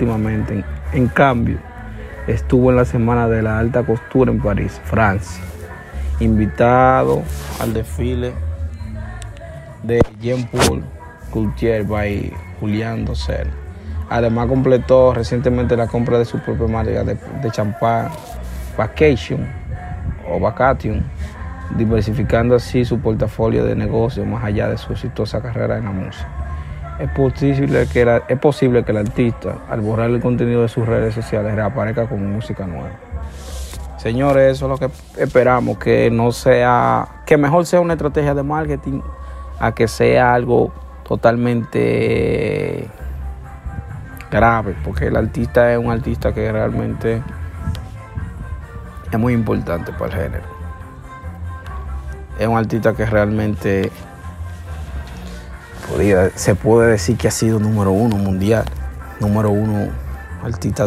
últimamente. En, cambio, estuvo en la Semana de la Alta Costura en París, Francia, invitado al desfile de Jean-Paul Gaultier by Julián Docel. Además completó recientemente la compra de su propia marca de, de champán Vacation o Vacation, diversificando así su portafolio de negocios más allá de su exitosa carrera en la música. Es posible, que la, es posible que el artista, al borrar el contenido de sus redes sociales, reaparezca con música nueva. Señores, eso es lo que esperamos, que no sea, que mejor sea una estrategia de marketing a que sea algo totalmente grave, porque el artista es un artista que realmente es muy importante para el género. Es un artista que realmente se puede decir que ha sido número uno mundial, número uno artista. De